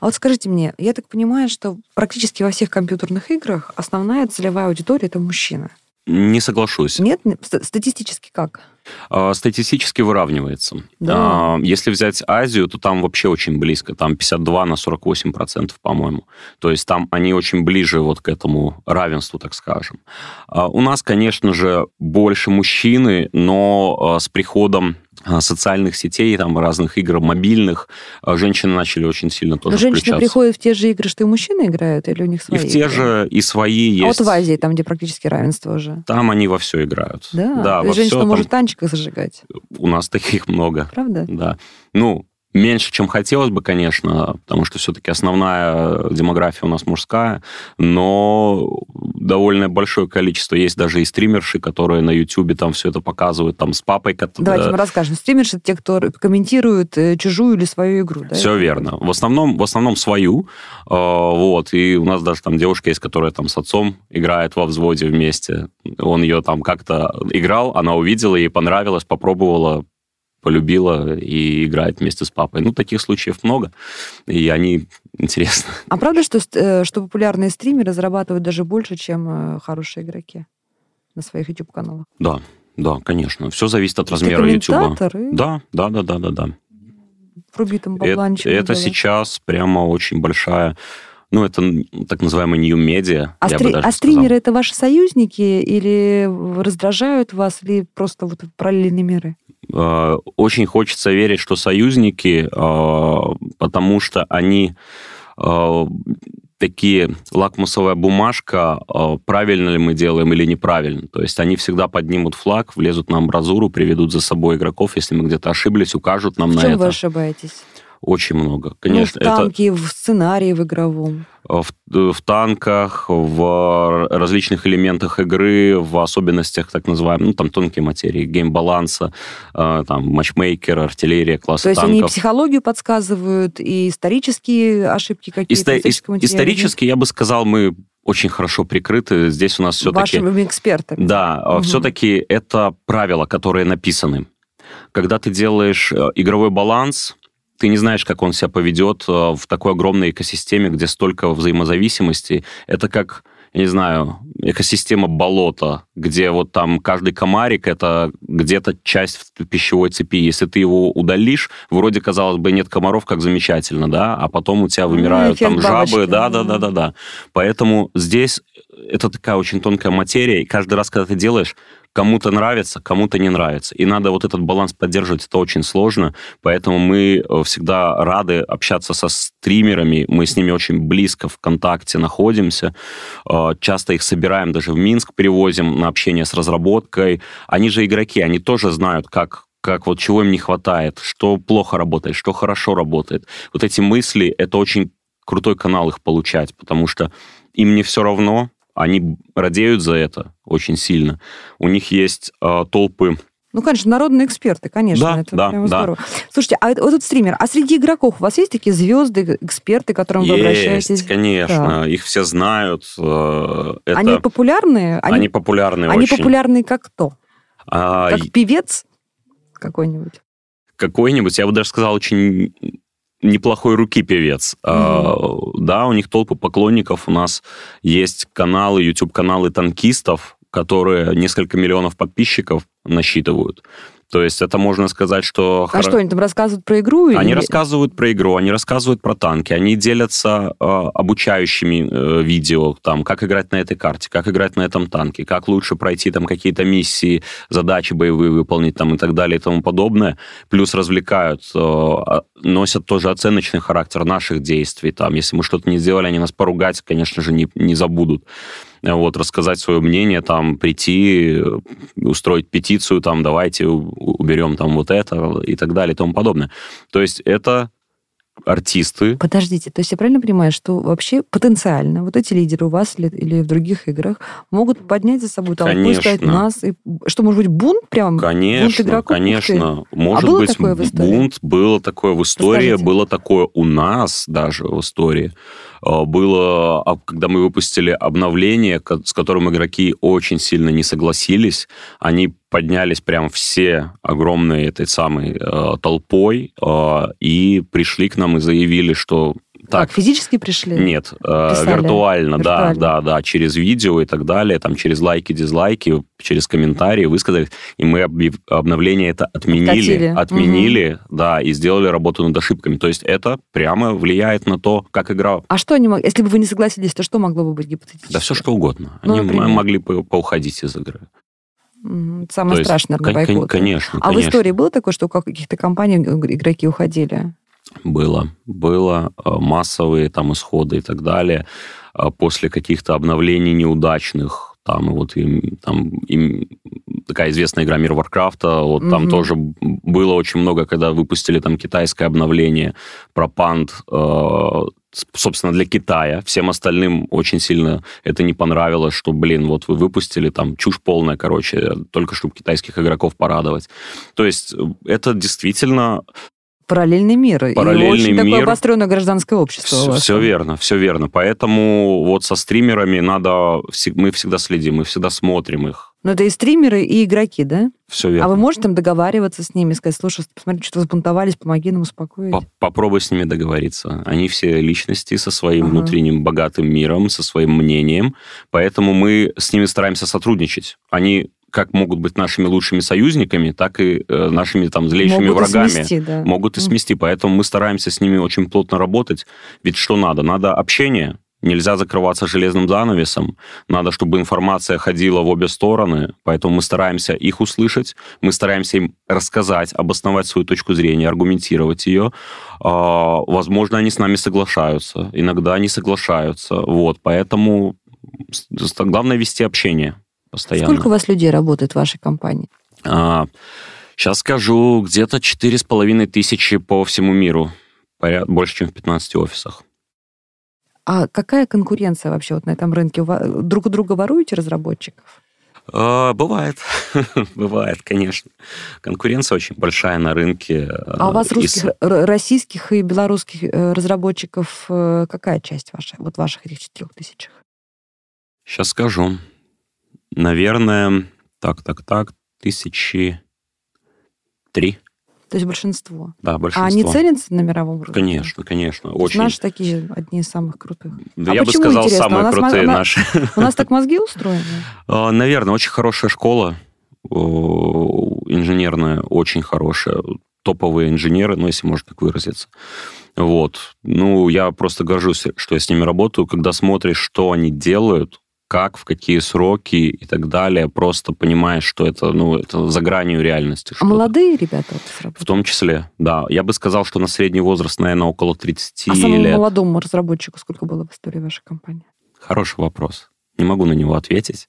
А вот скажите мне, я так понимаю, что практически во всех компьютерных играх основная целевая аудитория это мужчина. Не соглашусь. Нет? Ст- Статистически как? А, Статистически выравнивается. Да. А, Если взять Азию, то там вообще очень близко. Там 52 на 48 процентов, по-моему. То есть там они очень ближе вот к этому равенству, так скажем. А У нас, конечно же, больше мужчины, но с приходом социальных сетей, там разных игр мобильных, а, женщины начали очень сильно тоже Но женщины включаться. приходят в те же игры, что и мужчины играют, или у них И свои в те игры? же, и свои А есть. вот в Азии, там, где практически равенство уже. Там они во все играют. Да, да То во женщина там- может танчиках зажигать, У нас таких много. правда? Да. Ну, меньше, чем хотелось бы, конечно, потому что все-таки основная демография у нас мужская, но довольно большое количество. Есть даже и стримерши, которые на Ютубе там все это показывают, там с папой. кот- Давайте э, мы расскажем. Стримерши это те, кто комментирует э, чужую или свою игру, да? Все верно. В основном, в основном свою. Э, вот. И у нас даже там девушка есть, которая там с отцом играет во взводе вместе. Он ее там как-то играл, она увидела, ей понравилось, попробовала, полюбила и играет вместе с папой. Ну, таких случаев много, и они интересны. А правда, что, э, что популярные стримеры зарабатывают даже больше, чем э, хорошие игроки на своих YouTube-каналах? Да, да, конечно. Все зависит от размера YouTube. и Да, да, да, да, да, да. вруби там Это, бабланчик. это сейчас прямо очень большая, ну, это так называемый new media, А, стри- а сказал. стримеры это ваши союзники или в- раздражают вас, или просто вот параллельные миры? Э, Очень хочется верить, что союзники, э, потому что они э, такие лакмусовая бумажка, правильно ли мы делаем или неправильно. То есть они всегда поднимут флаг, влезут на амбразуру, приведут за собой игроков, если мы где-то ошиблись, укажут нам В на чем это. вы ошибаетесь? Очень много. Ну, Конечно, в танке, в сценарии, в игровом. в, в танках, в различных элементах игры, в особенностях так называемых, ну, там, тонкие материи, геймбаланса, э, там, матчмейкер, артиллерия, класса То есть танков. они психологию подсказывают, и исторические ошибки какие-то, Исто- материала? исторически, я бы сказал, мы очень хорошо прикрыты. Здесь у нас все-таки... Вашими экспертами. Да, Мгм. все-таки это правила, которые написаны. Когда ты делаешь э, игровой баланс, ты не знаешь, как он себя поведет э, в такой огромной экосистеме, где столько взаимозависимостей. Это как, я не знаю, экосистема болота, где вот там каждый комарик это где-то часть пищевой цепи. Если ты его удалишь, вроде, казалось бы, нет комаров, как замечательно, да, а потом у тебя Ну, вымирают эффект там жабы, бабочки, да, да. да, да, да, да. Поэтому здесь это такая очень тонкая материя, и каждый раз, когда ты делаешь, кому-то нравится, кому-то не нравится. И надо вот этот баланс поддерживать, это очень сложно, поэтому мы э, всегда рады общаться со стримерами, мы с ними очень близко в контакте находимся, Э, часто их собираем, даже в Минск привозим на общение с разработкой. Они же игроки, они тоже знают, как как вот чего им не хватает, что плохо работает, что хорошо работает. Вот эти мысли, это очень крутой канал их получать, потому что им не все равно, они радеют за это очень сильно. У них есть э, толпы Ну, конечно, народные эксперты, конечно, Да, это да, прямо да. здорово. Слушайте, а вот этот стример, а среди игроков у вас есть такие звезды, эксперты, к которым вы обращаетесь? Есть, конечно. Их все знают. э, Это... Они популярные? они популярны они очень. популярные как кто? А, Как певец какой-нибудь? какой-нибудь, я бы даже сказал, очень неплохой руки певец. А, да, у них толпы поклонников. У нас есть каналы, YouTube-каналы танкистов, которые несколько миллионов подписчиков насчитывают. То есть это можно сказать, что... А что, они там рассказывают про игру? Они или- рассказывают про игру, они рассказывают про танки, они делятся э, обучающими э, видео, там, как играть на этой карте, как играть на этом танке, как лучше пройти там какие-то миссии, задачи боевые выполнить там и так далее и тому подобное. Плюс развлекают, э, а- носят тоже оценочный характер наших действий. Там, если мы что-то не сделали, они нас поругать, конечно же, не, не забудут. Вот, рассказать свое мнение, там, прийти, э, устроить петицию, там, давайте уберем там вот это и так далее и тому подобное. То есть это артисты, Подождите, то есть я правильно понимаю, что вообще потенциально вот эти лидеры у вас или, или в других играх могут поднять за собой толпу и сказать Конечно. нас, и, что, может быть, бунт прям? бунт Конечно, игроков? Ух ты. конечно. Может было быть, такое в истории? бунт, было такое в истории, Расскажите. было такое у нас даже в истории. Э, Было, а, когда мы выпустили обновление, с которым игроки очень сильно не согласились, они поднялись прям все огромной этой самой э, толпой э, и пришли к нам и заявили, что Так, так, физически пришли? нет, э, Писали. виртуально, да, Виртуально. да, да, через видео и так далее, там через лайки, дизлайки, через комментарии высказались, и мы обновление это отменили, Откатили. отменили, да, и сделали работу над ошибками. То есть это прямо влияет на то, как игра. А что они могли... Если бы вы не согласились, то что могло бы быть гипотетически? Да все что угодно. Ну, Они например? могли по- поуходить из игры. Самое То есть, страшное, наверное, кон- кон- бойкот. Конечно, А в конечно. истории было такое, что у каких-то компаний игроки уходили? Было, было э, массовые там исходы и так далее э, после каких-то обновлений неудачных. Там и вот им, там им такая известная игра Мир Варкрафта, вот там Мгм. тоже было очень много, когда выпустили там китайское обновление про панд, э, собственно, для Китая. Всем остальным очень сильно это не понравилось, что, блин, вот вы выпустили там чушь полная, короче, только чтобы китайских игроков порадовать. То есть э, это действительно Параллельный мир. и Параллельный очень такое мир. обостренное гражданское общество Все, вас. верно, все верно. Поэтому вот со стримерами надо, мы всегда следим, мы всегда смотрим их. Но это и стримеры, и игроки, да? Все верно. А вы можете там договариваться с ними, сказать, слушай, посмотри, что взбунтовались, помоги нам успокоить. По- Попробуй с ними договориться. Они все личности со своим Ага. внутренним богатым миром, со своим мнением. Поэтому мы с ними стараемся сотрудничать. Они как могут быть нашими лучшими союзниками, так и э, нашими там злейшими Могут и врагами. смести, да. могут и смести. Поэтому мы стараемся с ними очень плотно работать. Ведь что надо? Надо общение. Нельзя закрываться железным занавесом. Надо, чтобы информация ходила в обе стороны. Поэтому мы стараемся их услышать. Мы стараемся им рассказать, обосновать свою точку зрения, аргументировать ее. А, Возможно, они с нами соглашаются. Иногда они соглашаются. Вот. Поэтому главное вести общение постоянно. Сколько у вас людей работает в вашей компании? сейчас скажу, где-то четыре с половиной тысячи по всему миру. Поряд- Больше, чем в 15 офисах. А какая конкуренция вообще вот на этом рынке? Друг у друга воруете разработчиков? А, бывает, бывает, конечно. Конкуренция очень большая на рынке. А у вас русских, и... российских и белорусских э, разработчиков э, какая часть ваша, вот ваших этих четырех тысячах? Сейчас скажу. Наверное, так, так, так, тысячи три. То есть большинство. Да, большинство. А они ценятся на мировом уровне? Конечно, конечно. Очень. Наши такие одни из самых крутых. Да а я бы сказал, интересно? самые крутые нас, наши. У нас так мозги устроены? А, наверное, очень хорошая школа инженерная, очень хорошая. Топовые инженеры, ну, если можно так выразиться. Вот. Ну, я просто горжусь, что я с ними работаю. Когда смотришь, что они делают, как, в какие сроки и так далее, просто понимаешь, что это, ну, это за гранью реальности. А молодые ребята вот В том числе, да. Я бы сказал, что на средний возраст, наверное, около 30 а самому лет. молодому разработчику сколько было в истории вашей компании? Хороший вопрос. Не могу на него ответить.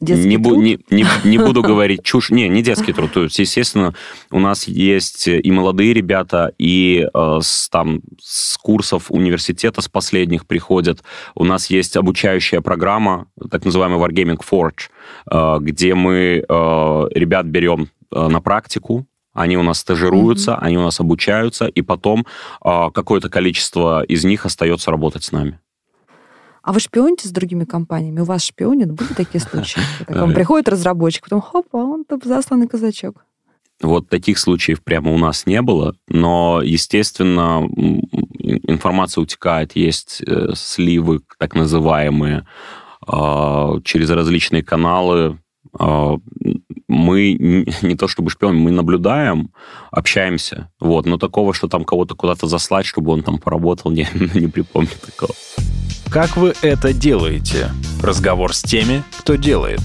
Детский не, труд? не, не, не буду говорить чушь. Не, не детский труд. То есть, естественно, у нас есть и молодые ребята, и э, с, там, с курсов университета, с последних приходят. У нас есть обучающая программа, так называемый Wargaming Forge, э, где мы э, ребят берем э, на практику, они у нас стажируются, mm-hmm. они у нас обучаются, и потом э, какое-то количество из них остается работать с нами. А вы шпионите с другими компаниями? У вас шпионят? Были такие случаи? К вам приходит разработчик, потом хоп, а он там засланный казачок. Вот таких случаев прямо у нас не было, но, естественно, информация утекает, есть э, сливы, так называемые, а, через различные каналы. А, мы не то чтобы шпион, мы наблюдаем, общаемся, вот, но такого, что там кого-то куда-то заслать, чтобы он там поработал, не, не припомню такого. Как вы это делаете? Разговор с теми, кто делает.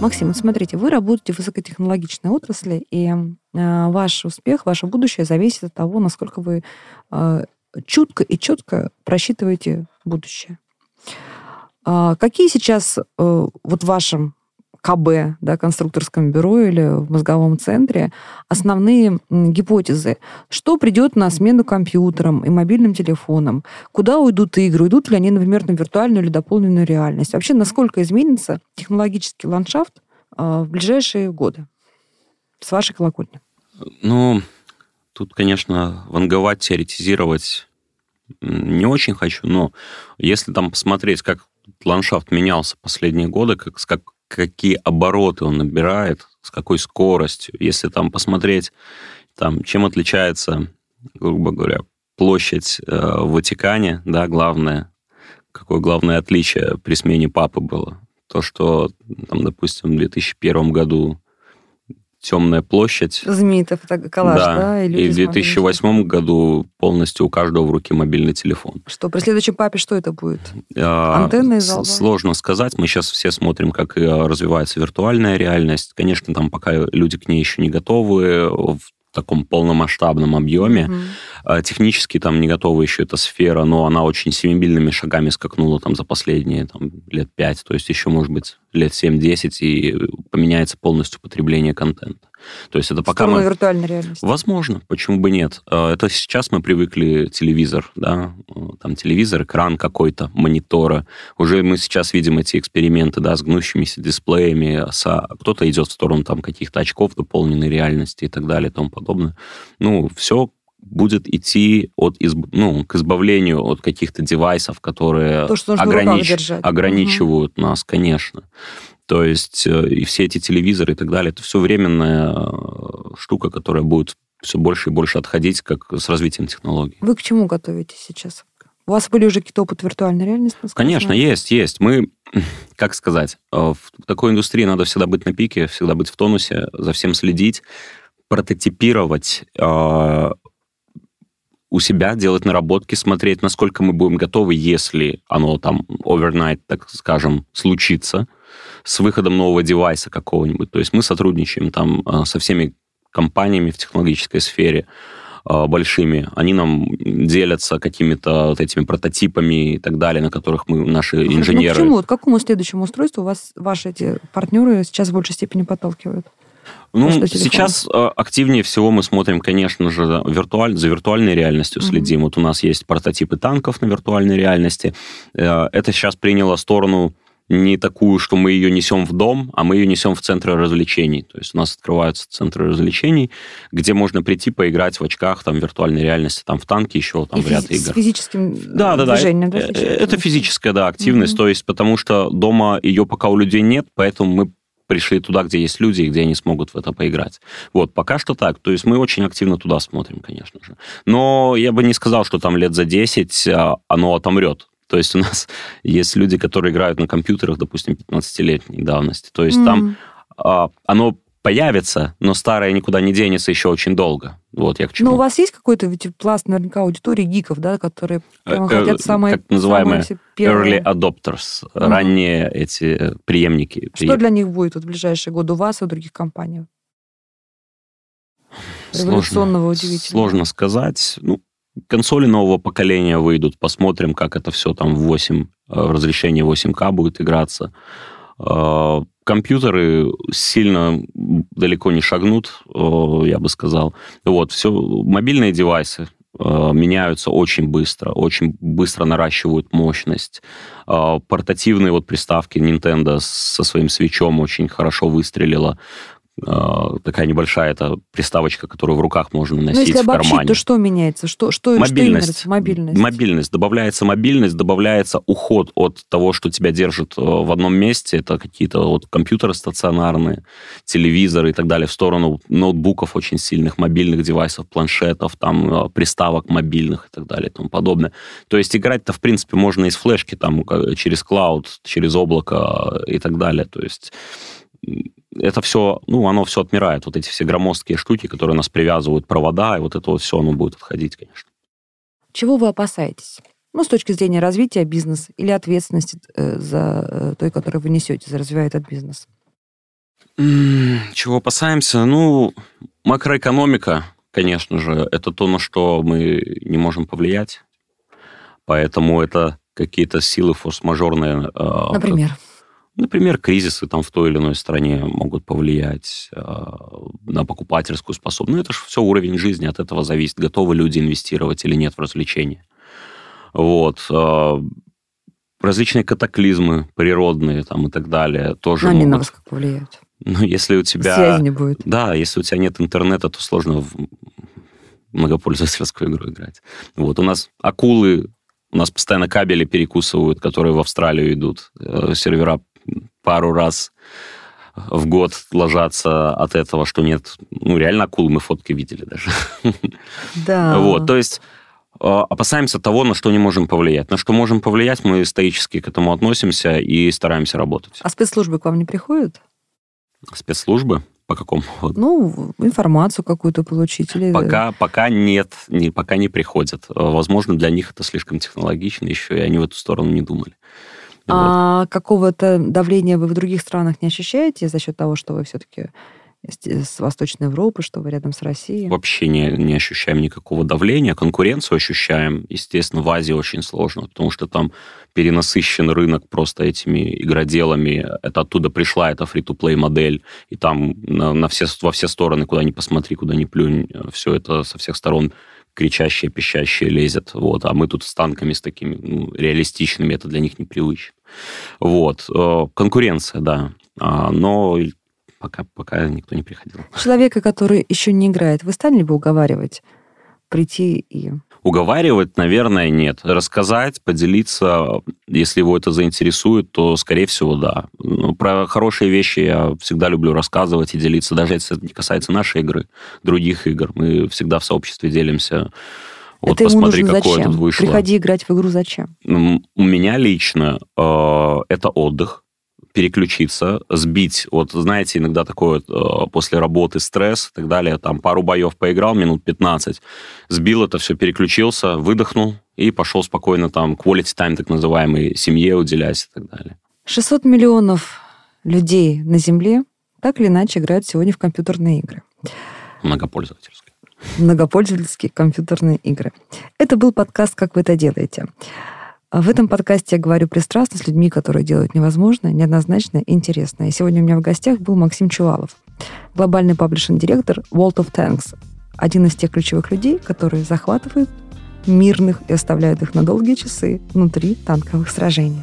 Максим, вот смотрите, вы работаете в высокотехнологичной отрасли, и э, ваш успех, ваше будущее зависит от того, насколько вы э, чутко и четко просчитываете будущее. Э, какие сейчас э, вот в вашем КБ, да, конструкторском бюро или в мозговом центре, основные гипотезы. Что придет на смену компьютерам и мобильным телефонам? Куда уйдут игры? Уйдут ли они, например, на виртуальную или дополненную реальность? Вообще, насколько изменится технологический ландшафт э, в ближайшие годы? С вашей колокольни. Ну, тут, конечно, ванговать, теоретизировать не очень хочу, но если там посмотреть, как ландшафт менялся последние годы, как, как какие обороты он набирает, с какой скоростью. Если там посмотреть, там, чем отличается, грубо говоря, площадь э, в Ватикане, да, главное, какое главное отличие при смене папы было. То, что, там, допустим, в 2001 году темная площадь. Знаменитый коллаж, да? да? И, и в 2008 году полностью у каждого в руке мобильный телефон. Что, при следующем папе что это будет? А, Антенны из Сложно сказать. Мы сейчас все смотрим, как э, развивается виртуальная реальность. Конечно, там пока люди к ней еще не готовы в таком полномасштабном объеме. Mm-hmm. Технически там не готова еще эта сфера, но она очень семимильными шагами скакнула там за последние там, лет пять, то есть еще, может быть, лет 7-10, и поменяется полностью потребление контента. То есть это пока мы... виртуальной реальности. Возможно, почему бы нет. А, это сейчас мы привыкли телевизор, да, там телевизор, экран какой-то, монитора. Уже мы сейчас видим эти эксперименты, да, с гнущимися дисплеями, со... кто-то идет в сторону там каких-то очков дополненной реальности и так далее и тому подобное. Ну, все будет идти от изб... ну, к избавлению от каких-то девайсов, которые То, что огранич... ограничивают угу. нас, конечно. То есть э, и все эти телевизоры и так далее, это все временная э, штука, которая будет все больше и больше отходить как с развитием технологий. Вы к чему готовитесь сейчас? У вас были уже какие-то опыты виртуальной реальности? Конечно, есть, есть. Мы, как сказать, э, в такой индустрии надо всегда быть на пике, всегда быть в тонусе, за всем следить, прототипировать у себя, делать наработки, смотреть, насколько мы будем готовы, если оно там overnight, так скажем, случится – с выходом нового девайса какого-нибудь. То есть мы сотрудничаем там а, со всеми компаниями в технологической сфере а, большими, они нам делятся какими-то вот этими прототипами и так далее, на которых мы, наши ну, инженеры... Ну, почему? Вот к какому следующему устройству вас ваши эти партнеры сейчас в большей степени подталкивают? Ну, сейчас э, активнее всего мы смотрим, конечно же, виртуаль- за виртуальной реальностью Мгм. следим. Вот у нас есть прототипы танков на виртуальной реальности. Э, Это сейчас приняло сторону не такую, что мы ее несем в дом, а мы ее несем в центры развлечений. То есть у нас открываются центры развлечений, где можно прийти поиграть в очках, там, в виртуальной реальности, там, в танки, еще там И в ряд физи- с игр. физическим Да, да, да. движением, да, Э, встречается? Это физическая, да, активность. Мгм. То есть, потому что дома ее пока у людей нет, поэтому мы пришли туда, где есть люди, и где они смогут в это поиграть. Вот, пока что так. То есть мы очень активно туда смотрим, конечно же. Но я бы не сказал, что там лет за 10 а, оно отомрет. То есть у нас есть люди, которые играют на компьютерах, допустим, 15-летней давности. То есть там М. а, оно появится, но старое никуда не денется еще очень долго. Вот я к чему. Ну, у вас есть какой-то ведь пласт, наверняка, аудитории гиков, да, которые прямо Э, э, хотят самые, так называемые самые. Early adopters, Ага. ранние эти э, преемники. Что для них будет вот в ближайшие годы у вас и у других компаний? Сложно- удивительного. Сложно сказать. Ну, консоли нового поколения выйдут, посмотрим, как это все там в 8, э, в разрешении 8К будет играться. Э, Компьютеры сильно далеко не шагнут, э, я бы сказал. Вот, все, мобильные девайсы э, меняются очень быстро, очень быстро наращивают мощность. Портативные вот приставки Nintendo со своим свечом очень хорошо выстрелила. Э, Такая небольшая эта приставочка, которую в руках можно Ну, носить если в обобщить, кармане. то что меняется? Что, что, что Мобильность. нравится? Мобильность. Мобильность. Добавляется мобильность, добавляется уход от того, что тебя держит э, в одном месте. Это какие-то вот компьютеры стационарные, телевизоры и так далее, в сторону ноутбуков очень сильных, мобильных девайсов, планшетов, там, э, приставок мобильных и так далее и тому подобное. То есть играть-то, в принципе, можно из флешки, там, через клауд, через облако и так далее. То есть это все, ну, оно все отмирает. Вот эти все громоздкие штуки, которые нас привязывают, провода, и вот это вот все, оно будет отходить, конечно. Чего вы опасаетесь? Ну, с точки зрения развития бизнеса или ответственности э, за э, той, которую вы несете, за развивает этот бизнес. Чего опасаемся? Ну, макроэкономика, конечно же, это то, на что мы не можем повлиять. Поэтому это какие-то силы форс-мажорные. э, Например. Например, кризисы там в той или иной стране могут повлиять э, на покупательскую способность. Ну, это же все уровень жизни, от этого зависит, готовы люди инвестировать или нет в развлечения. Вот. э, различные катаклизмы природные там и так далее тоже Но они на могут... вас как повлияют? Ну, если у тебя... Связи не будет. Да, если у тебя нет интернета, то сложно в многопользовательскую игру играть. Вот, у нас акулы, у нас постоянно кабели перекусывают, которые в Австралию идут. Э, Сервера пару раз в год ложатся от этого, что нет... Ну, реально акулы, мы фотки видели даже. Да. Вот, то есть э, опасаемся того, на что не можем повлиять. На что можем повлиять, мы стоически к этому относимся и стараемся работать. А спецслужбы к вам не приходят? Спецслужбы по какому? Ну, информацию какую-то получить или... Пока, пока нет, не, пока не приходят. Э, Возможно, для них это слишком технологично еще, и они в эту сторону не думали. А какого-то давления вы в других странах не ощущаете за счет того, что вы все-таки с Восточной Европы, что вы рядом с Россией? Вообще не, не ощущаем никакого давления. Конкуренцию ощущаем. Естественно, в Азии очень сложно, потому что там перенасыщен рынок просто этими игроделами. Это оттуда пришла эта фри-то-плей модель, и там на, на все, во все стороны, куда ни посмотри, куда ни плюнь, все это со всех сторон кричащее, пищащее лезет. Вот. А мы тут с танками, с такими ну, реалистичными, это для них непривычно. Вот. Э, Конкуренция, да. А, Но пока, пока никто не приходил. Человека, который еще не играет, вы стали бы уговаривать прийти и... Уговаривать, наверное, нет. Рассказать, поделиться, если его это заинтересует, то, скорее всего, да. Но про хорошие вещи я всегда люблю рассказывать и делиться, даже если это не касается нашей игры, других игр. Мы всегда в сообществе делимся. Вот это ему посмотри, нужно какое зачем? тут вышло. Приходи играть в игру зачем? М, У меня лично э, это отдых, переключиться, сбить. Вот знаете, иногда такое э, после работы стресс и так далее, там пару боев поиграл, минут 15, сбил это все, переключился, выдохнул и пошел спокойно там quality time, так называемый, семье уделять и так далее. 600 миллионов людей на Земле так или иначе играют сегодня в компьютерные игры. Многопользовательское. Многопользовательские компьютерные игры. Это был подкаст «Как вы это делаете?». В этом подкасте я говорю пристрастно с людьми, которые делают невозможное, неоднозначное и интересное. Сегодня у меня в гостях был Максим Чувалов. глобальный паблишинг-директор World of Tanks, один из тех ключевых людей, которые захватывают мирных и оставляют их на долгие часы внутри танковых сражений.